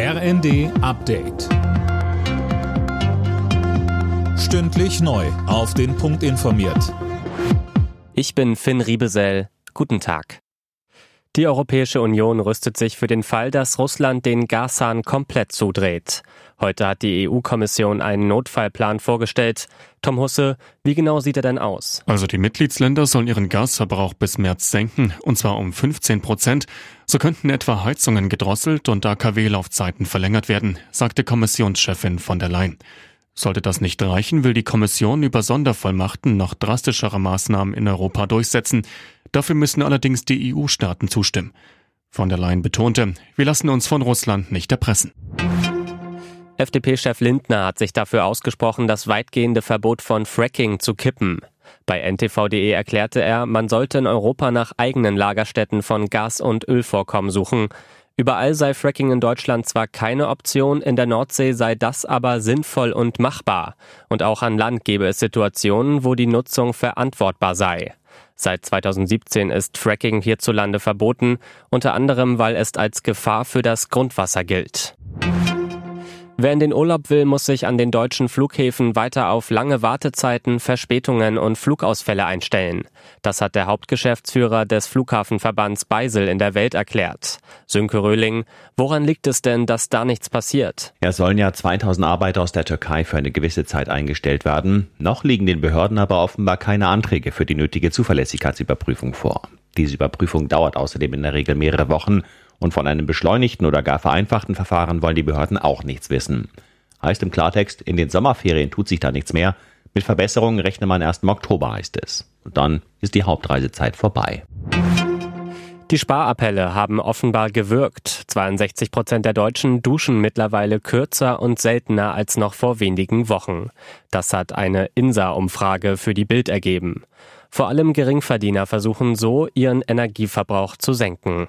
RND Update. Stündlich neu. Auf den Punkt informiert. Ich bin Finn Riebesell. Guten Tag. Die Europäische Union rüstet sich für den Fall, dass Russland den Gashahn komplett zudreht. Heute hat die EU-Kommission einen Notfallplan vorgestellt. Tom Husse, wie genau sieht er denn aus? Also die Mitgliedsländer sollen ihren Gasverbrauch bis März senken, und zwar um 15 Prozent. So könnten etwa Heizungen gedrosselt und AKW-Laufzeiten verlängert werden, sagte Kommissionschefin von der Leyen. Sollte das nicht reichen, will die Kommission über Sondervollmachten noch drastischere Maßnahmen in Europa durchsetzen. Dafür müssen allerdings die EU-Staaten zustimmen. Von der Leyen betonte, wir lassen uns von Russland nicht erpressen. FDP-Chef Lindner hat sich dafür ausgesprochen, das weitgehende Verbot von Fracking zu kippen. Bei ntv.de erklärte er, man sollte in Europa nach eigenen Lagerstätten von Gas- und Ölvorkommen suchen. Überall sei Fracking in Deutschland zwar keine Option, in der Nordsee sei das aber sinnvoll und machbar. Und auch an Land gebe es Situationen, wo die Nutzung verantwortbar sei. Seit 2017 ist Fracking hierzulande verboten, unter anderem weil es als Gefahr für das Grundwasser gilt. Wer in den Urlaub will, muss sich an den deutschen Flughäfen weiter auf lange Wartezeiten, Verspätungen und Flugausfälle einstellen. Das hat der Hauptgeschäftsführer des Flughafenverbands Beisel in der Welt erklärt. Sönke Röhling, woran liegt es denn, dass da nichts passiert? Es sollen ja 2000 Arbeiter aus der Türkei für eine gewisse Zeit eingestellt werden. Noch liegen den Behörden aber offenbar keine Anträge für die nötige Zuverlässigkeitsüberprüfung vor. Diese Überprüfung dauert außerdem in der Regel mehrere Wochen und von einem beschleunigten oder gar vereinfachten Verfahren wollen die Behörden auch nichts wissen. Heißt im Klartext, in den Sommerferien tut sich da nichts mehr. Mit Verbesserungen rechne man erst im Oktober, heißt es. Und dann ist die Hauptreisezeit vorbei. Die Sparappelle haben offenbar gewirkt. 62 Prozent der Deutschen duschen mittlerweile kürzer und seltener als noch vor wenigen Wochen. Das hat eine INSA-Umfrage für die Bild ergeben. Vor allem Geringverdiener versuchen so, ihren Energieverbrauch zu senken.